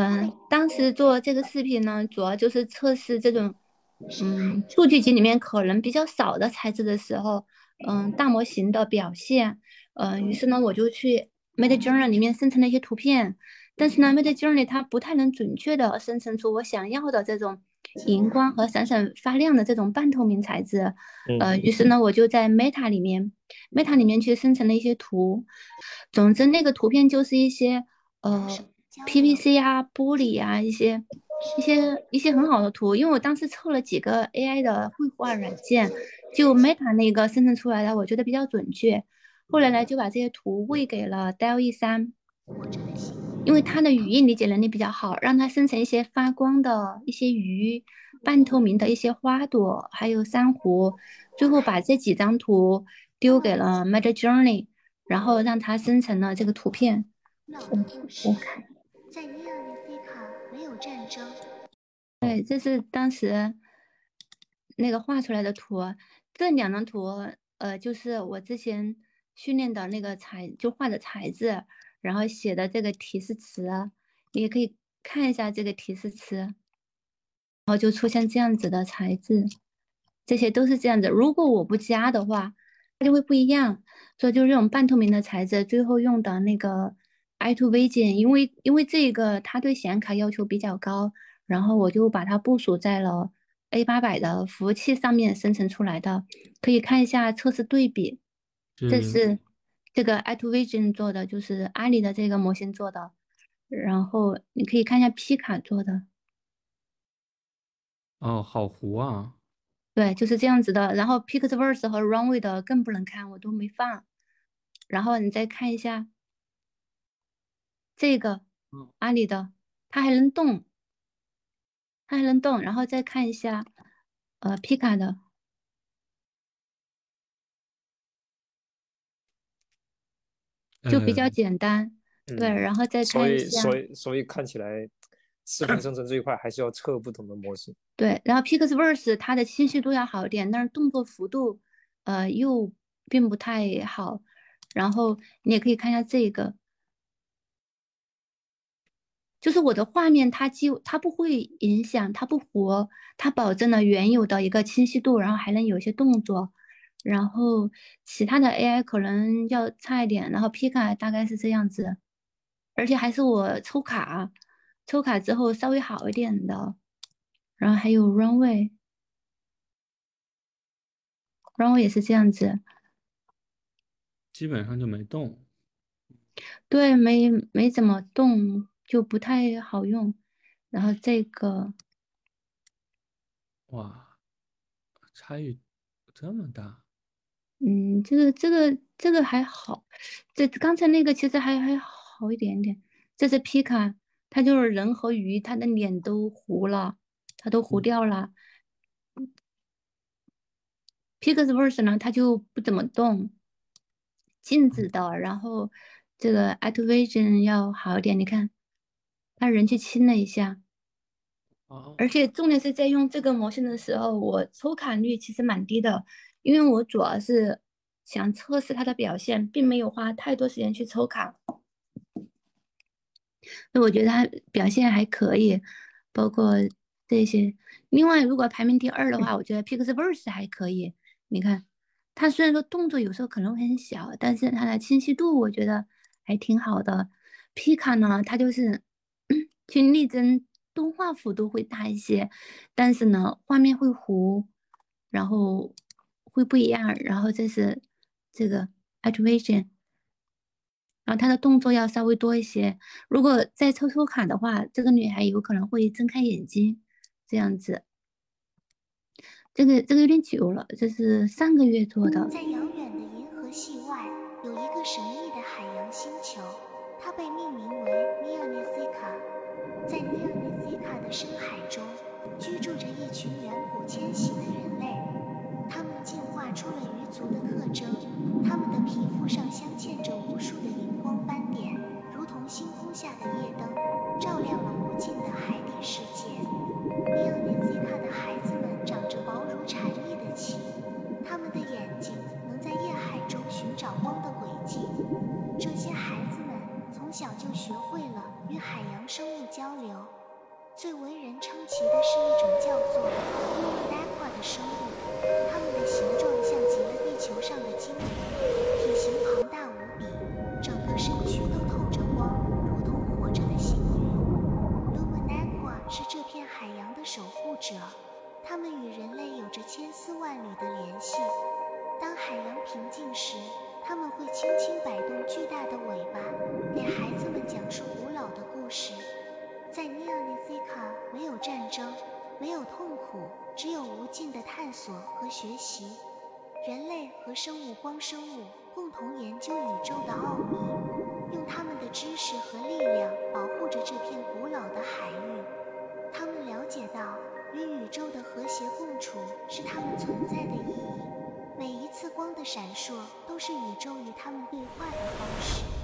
嗯，当时做这个视频呢，主要就是测试这种，嗯，数据集里面可能比较少的材质的时候，嗯，大模型的表现。嗯，于是呢，我就去 Midjourney 里面生成了一些图片，但是呢，Midjourney 它不太能准确的生成出我想要的这种荧光和闪闪发亮的这种半透明材质。呃，于是呢，我就在 Meta 里面，Meta 里面去生成了一些图。总之，那个图片就是一些呃。PVC 啊，玻璃啊，一些一些一些很好的图，因为我当时凑了几个 AI 的绘画软件，就 Meta 那个生成出来的，我觉得比较准确。后来呢，就把这些图喂给了 DALL-E 三，因为它的语音理解能力比较好，让它生成一些发光的一些鱼、半透明的一些花朵，还有珊瑚。最后把这几张图丢给了 Midjourney，然后让它生成了这个图片。我看。在尼亚尼菲卡没有战争。对，这是当时那个画出来的图。这两张图，呃，就是我之前训练的那个材，就画的材质，然后写的这个提示词，你也可以看一下这个提示词，然后就出现这样子的材质，这些都是这样子。如果我不加的话，它就会不一样。所以就是这种半透明的材质，最后用的那个。i2Vision，因为因为这个它对显卡要求比较高，然后我就把它部署在了 A800 的服务器上面生成出来的，可以看一下测试对比。这是这个 i2Vision 做的，就是阿里的这个模型做的，然后你可以看一下皮卡做的。哦，好糊啊！对，就是这样子的。然后 Pixverse 和 Runway 的更不能看，我都没放。然后你再看一下。这个，阿里的，它还能动，它还能动，然后再看一下，呃，皮卡的，就比较简单，对，然后再看一下，所以所以所以看起来，视频生成这一块还是要测不同的模式。对，然后 Pixverse 它的清晰度要好一点，但是动作幅度，呃，又并不太好，然后你也可以看一下这个。就是我的画面，它几它不会影响，它不糊，它保证了原有的一个清晰度，然后还能有一些动作，然后其他的 AI 可能要差一点，然后 P 卡大概是这样子，而且还是我抽卡，抽卡之后稍微好一点的，然后还有 Runway，Runway 也是这样子，基本上就没动，对，没没怎么动。就不太好用，然后这个，哇，差异这么大。嗯，这个这个这个还好，这刚才那个其实还还好一点点。这是皮卡，它就是人和鱼，它的脸都糊了，它都糊掉了。Pixverse 呢，它就不怎么动，静止的。然后这个 Activation 要好一点，你看。让人去亲了一下，而且重点是在用这个模型的时候，我抽卡率其实蛮低的，因为我主要是想测试它的表现，并没有花太多时间去抽卡。那我觉得它表现还可以，包括这些。另外，如果排名第二的话，我觉得 Pixverse 还可以。你看，它虽然说动作有时候可能很小，但是它的清晰度我觉得还挺好的。皮卡呢，它就是。去力争动画幅度会大一些，但是呢，画面会糊，然后会不一样。然后这是这个 activation，然后它的动作要稍微多一些。如果再抽抽卡的话，这个女孩有可能会睁开眼睛，这样子。这个这个有点久了，这是上个月做的。在遥远的银河系外，有一个神秘在尼尔尼西卡的深海中，居住着一群远古迁徙的人类。他们进化出了鱼族的特征，他们的皮肤学。会了与海洋生物交流。最为人称奇的是一种叫做 l u m i n a q u a 的生物，它们的形状像极了地球上的鲸鱼，体型庞大无比，整个身躯都透着光，如同活着的星云。l u m i n a q u a 是这片海洋的守护者，它们与人类有着千丝万缕的联系。当海洋平静时，它们会轻轻摆动巨大的尾巴，给孩子们讲述古老的故事。在尼亚尼西卡，没有战争，没有痛苦，只有无尽的探索和学习。人类和生物光生物共同研究宇宙的奥秘，用他们的知识和力量保护着这片古老的海域。他们了解到，与宇宙的和谐共处是他们存在的意义。每一次光的闪烁，都是宇宙与他们对话的方式。